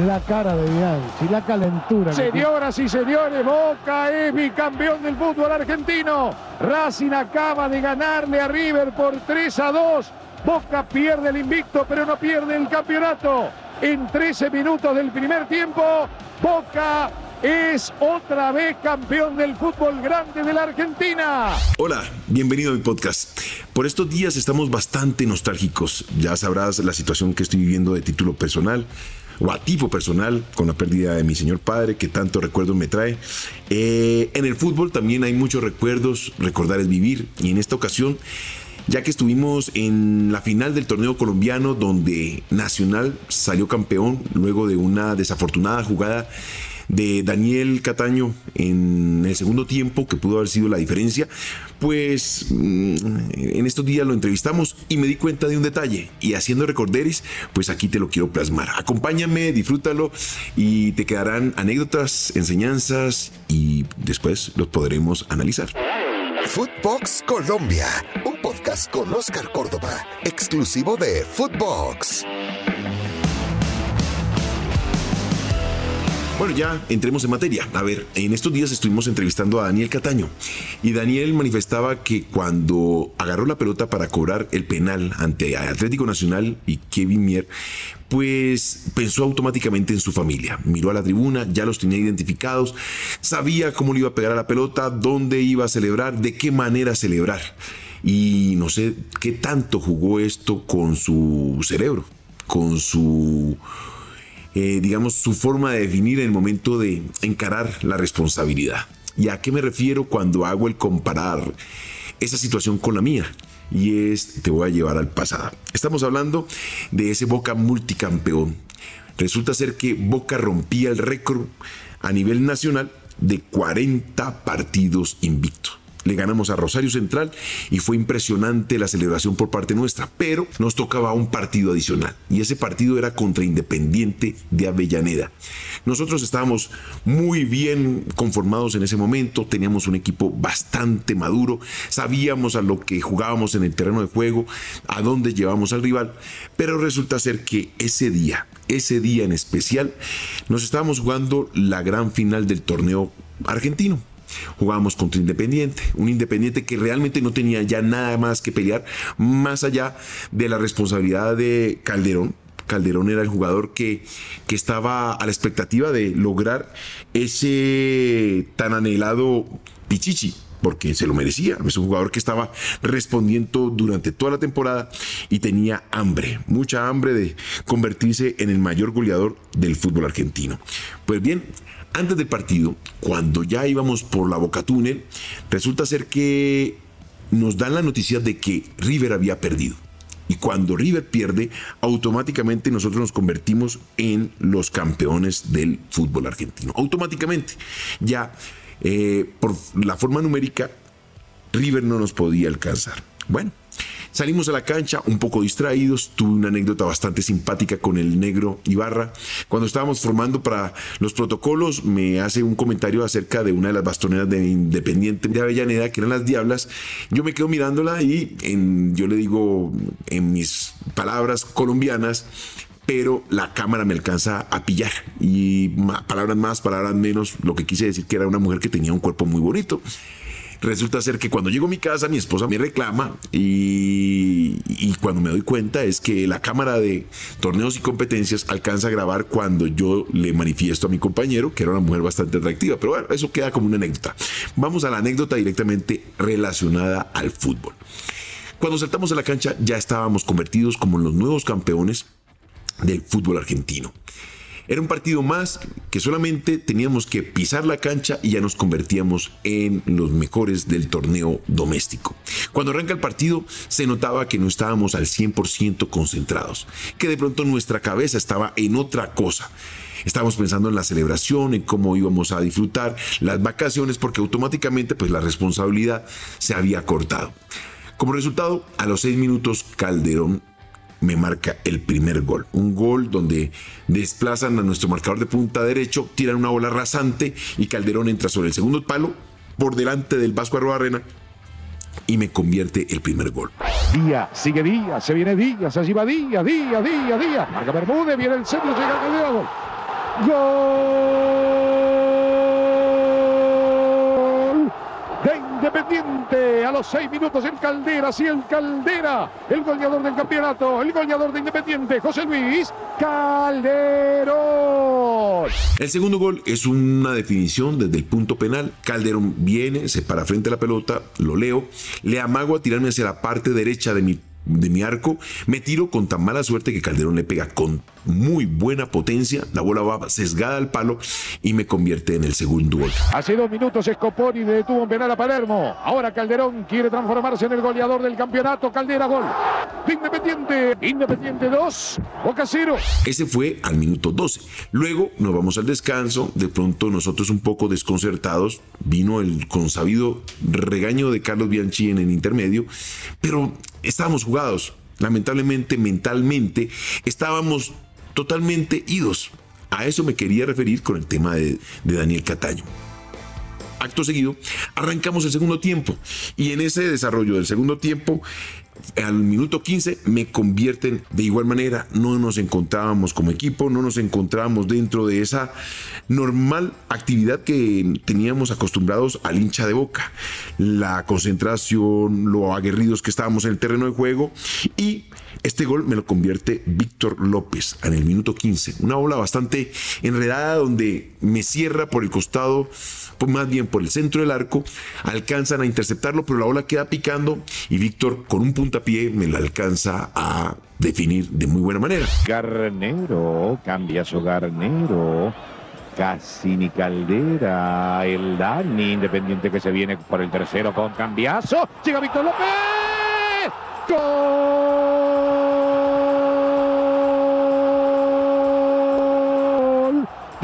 la cara de Bianchi, la calentura. Señoras y señores, Boca es bicampeón del fútbol argentino. Racing acaba de ganarle a River por 3 a 2. Boca pierde el invicto, pero no pierde el campeonato. En 13 minutos del primer tiempo, Boca es otra vez campeón del fútbol grande de la Argentina. Hola, bienvenido a mi podcast. Por estos días estamos bastante nostálgicos. Ya sabrás la situación que estoy viviendo de título personal o a tipo personal con la pérdida de mi señor padre que tanto recuerdos me trae. Eh, en el fútbol también hay muchos recuerdos, recordar es vivir y en esta ocasión ya que estuvimos en la final del torneo colombiano donde Nacional salió campeón luego de una desafortunada jugada de Daniel Cataño en el segundo tiempo, que pudo haber sido la diferencia, pues mm, en estos días lo entrevistamos y me di cuenta de un detalle y haciendo recorderis, pues aquí te lo quiero plasmar. Acompáñame, disfrútalo y te quedarán anécdotas, enseñanzas y después los podremos analizar. Footbox Colombia, un podcast con Oscar Córdoba, exclusivo de Footbox. Bueno, ya entremos en materia. A ver, en estos días estuvimos entrevistando a Daniel Cataño y Daniel manifestaba que cuando agarró la pelota para cobrar el penal ante Atlético Nacional y Kevin Mier, pues pensó automáticamente en su familia. Miró a la tribuna, ya los tenía identificados, sabía cómo le iba a pegar a la pelota, dónde iba a celebrar, de qué manera celebrar. Y no sé qué tanto jugó esto con su cerebro, con su eh, digamos, su forma de definir en el momento de encarar la responsabilidad. ¿Y a qué me refiero cuando hago el comparar esa situación con la mía? Y es, te voy a llevar al pasado. Estamos hablando de ese Boca multicampeón. Resulta ser que Boca rompía el récord a nivel nacional de 40 partidos invictos le ganamos a Rosario Central y fue impresionante la celebración por parte nuestra, pero nos tocaba un partido adicional y ese partido era contra Independiente de Avellaneda. Nosotros estábamos muy bien conformados en ese momento, teníamos un equipo bastante maduro, sabíamos a lo que jugábamos en el terreno de juego, a dónde llevamos al rival, pero resulta ser que ese día, ese día en especial, nos estábamos jugando la gran final del torneo argentino Jugábamos contra Independiente, un Independiente que realmente no tenía ya nada más que pelear, más allá de la responsabilidad de Calderón, Calderón era el jugador que, que, estaba a la expectativa de lograr ese tan anhelado Pichichi, porque se lo merecía. Es un jugador que estaba respondiendo durante toda la temporada y tenía hambre, mucha hambre de convertirse en el mayor goleador del fútbol argentino. Pues bien, antes del partido, cuando ya íbamos por la Boca Túnel, resulta ser que nos dan la noticia de que River había perdido. Y cuando River pierde, automáticamente nosotros nos convertimos en los campeones del fútbol argentino. Automáticamente. Ya eh, por la forma numérica, River no nos podía alcanzar. Bueno, Salimos a la cancha un poco distraídos, tuve una anécdota bastante simpática con el negro Ibarra. Cuando estábamos formando para los protocolos, me hace un comentario acerca de una de las bastoneras de Independiente de Avellaneda, que eran las Diablas. Yo me quedo mirándola y yo le digo en mis palabras colombianas, pero la cámara me alcanza a pillar. Y palabras más, palabras menos, lo que quise decir que era una mujer que tenía un cuerpo muy bonito. Resulta ser que cuando llego a mi casa, mi esposa me reclama y, cuando me doy cuenta es que la cámara de torneos y competencias alcanza a grabar cuando yo le manifiesto a mi compañero que era una mujer bastante atractiva. Pero bueno, eso queda como una anécdota. Vamos a la anécdota directamente relacionada al fútbol. Cuando saltamos a la cancha ya estábamos convertidos como los nuevos campeones del fútbol argentino. Era un partido más que solamente teníamos que pisar la cancha y ya nos convertíamos en los mejores del torneo doméstico. Cuando arranca el partido se notaba que no estábamos al 100% concentrados, que de pronto nuestra cabeza estaba en otra cosa. Estábamos pensando en la celebración, en cómo íbamos a disfrutar las vacaciones, porque automáticamente pues la responsabilidad se había cortado. Como resultado, a los seis minutos Calderón me marca el primer gol. Un gol donde desplazan a nuestro marcador de punta derecho, tiran una bola rasante y Calderón entra sobre el segundo palo por delante del Vasco Arrobarrena y me convierte el primer gol. Día, sigue día, se viene día, se va día, día, día, día. Marca Bermúdez, viene el centro, llega gol. Gol de A los seis minutos en Caldera, sí el Caldera, el goleador del campeonato, el goleador de Independiente, José Luis Calderón. El segundo gol es una definición desde el punto penal. Calderón viene, se para frente a la pelota, lo leo, le amago a tirarme hacia la parte derecha de mi de mi arco, me tiro con tan mala suerte que Calderón le pega con muy buena potencia, la bola va sesgada al palo y me convierte en el segundo gol. Hace dos minutos Scoponi detuvo un penal a Palermo. Ahora Calderón quiere transformarse en el goleador del campeonato. Caldera gol. Independiente. Independiente 2. Boca 0. Ese fue al minuto 12. Luego nos vamos al descanso. De pronto nosotros un poco desconcertados. Vino el consabido regaño de Carlos Bianchi en el intermedio. Pero estábamos jugados. Lamentablemente, mentalmente, estábamos totalmente idos. A eso me quería referir con el tema de, de Daniel Cataño. Acto seguido, arrancamos el segundo tiempo y en ese desarrollo del segundo tiempo al minuto 15 me convierten de igual manera. No nos encontrábamos como equipo, no nos encontrábamos dentro de esa normal actividad que teníamos acostumbrados al hincha de boca. La concentración, lo aguerridos que estábamos en el terreno de juego y este gol me lo convierte Víctor López en el minuto 15. Una bola bastante enredada donde me cierra por el costado, pues más bien por el centro del arco. Alcanzan a interceptarlo, pero la bola queda picando y Víctor con un puntapié me la alcanza a definir de muy buena manera. Garnero, cambia su Garnero. Cassini Caldera, el Dani, Independiente que se viene por el tercero con cambiazo. Llega Víctor López.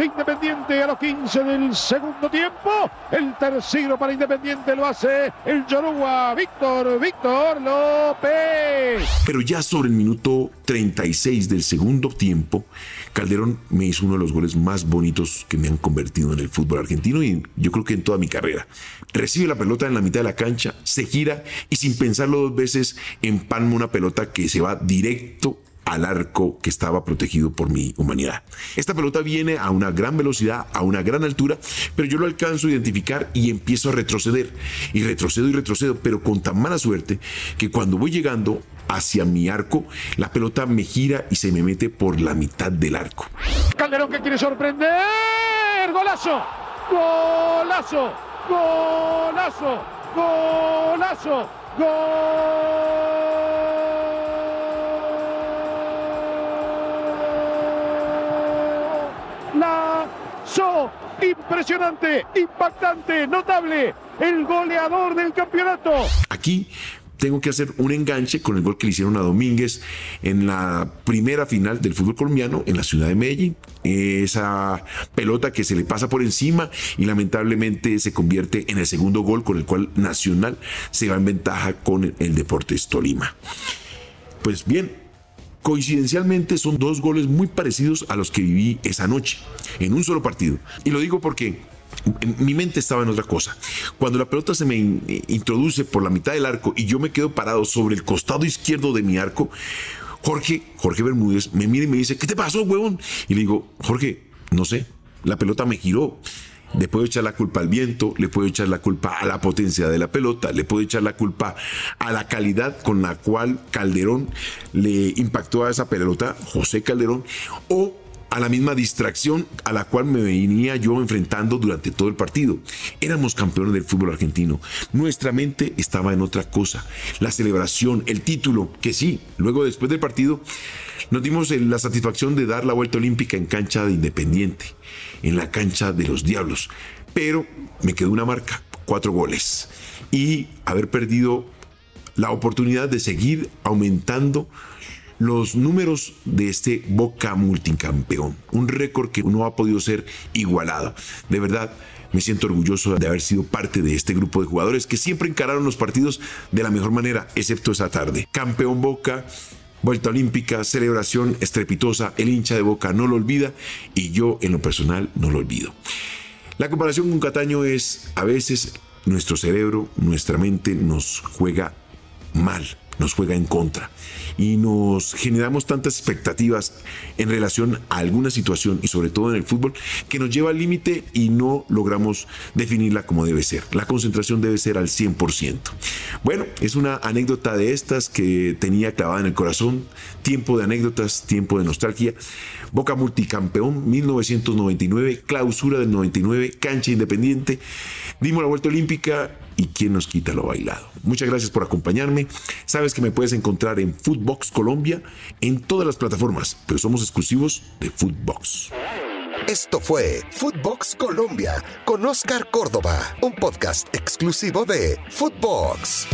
De Independiente a los 15 del segundo tiempo. El tercero para Independiente lo hace el Yoruba, Víctor, Víctor López. Pero ya sobre el minuto 36 del segundo tiempo, Calderón me hizo uno de los goles más bonitos que me han convertido en el fútbol argentino y yo creo que en toda mi carrera. Recibe la pelota en la mitad de la cancha, se gira y sin pensarlo dos veces empalma una pelota que se va directo al arco que estaba protegido por mi humanidad. Esta pelota viene a una gran velocidad, a una gran altura, pero yo lo alcanzo a identificar y empiezo a retroceder. Y retrocedo y retrocedo, pero con tan mala suerte que cuando voy llegando hacia mi arco, la pelota me gira y se me mete por la mitad del arco. Calderón que quiere sorprender. Golazo. Golazo. Golazo. Golazo. Golazo. Impresionante, impactante, notable. El goleador del campeonato. Aquí tengo que hacer un enganche con el gol que le hicieron a Domínguez en la primera final del fútbol colombiano en la ciudad de Medellín. Esa pelota que se le pasa por encima y lamentablemente se convierte en el segundo gol con el cual Nacional se va en ventaja con el Deportes Tolima. Pues bien, coincidencialmente son dos goles muy parecidos a los que viví esa noche, en un solo partido. Y lo digo porque mi mente estaba en otra cosa. Cuando la pelota se me introduce por la mitad del arco y yo me quedo parado sobre el costado izquierdo de mi arco, Jorge, Jorge Bermúdez, me mira y me dice, ¿qué te pasó, huevón? Y le digo, Jorge, no sé, la pelota me giró. Le puedo echar la culpa al viento, le puedo echar la culpa a la potencia de la pelota, le puedo echar la culpa a la calidad con la cual Calderón le impactó a esa pelota, José Calderón, o a la misma distracción a la cual me venía yo enfrentando durante todo el partido. Éramos campeones del fútbol argentino. Nuestra mente estaba en otra cosa. La celebración, el título, que sí, luego después del partido nos dimos la satisfacción de dar la vuelta olímpica en cancha de Independiente, en la cancha de los Diablos. Pero me quedó una marca, cuatro goles. Y haber perdido la oportunidad de seguir aumentando los números de este Boca multicampeón. Un récord que no ha podido ser igualado. De verdad, me siento orgulloso de haber sido parte de este grupo de jugadores que siempre encararon los partidos de la mejor manera, excepto esa tarde. Campeón Boca, vuelta olímpica, celebración estrepitosa, el hincha de Boca no lo olvida y yo en lo personal no lo olvido. La comparación con Cataño es a veces nuestro cerebro, nuestra mente nos juega mal nos juega en contra y nos generamos tantas expectativas en relación a alguna situación y sobre todo en el fútbol que nos lleva al límite y no logramos definirla como debe ser. La concentración debe ser al 100%. Bueno, es una anécdota de estas que tenía clavada en el corazón. Tiempo de anécdotas, tiempo de nostalgia. Boca multicampeón 1999, clausura del 99, cancha independiente. Dimos la vuelta olímpica y quién nos quita lo bailado. Muchas gracias por acompañarme. Sabes que me puedes encontrar en Footbox Colombia en todas las plataformas, pero somos exclusivos de Footbox. Esto fue Footbox Colombia con Oscar Córdoba, un podcast exclusivo de Footbox.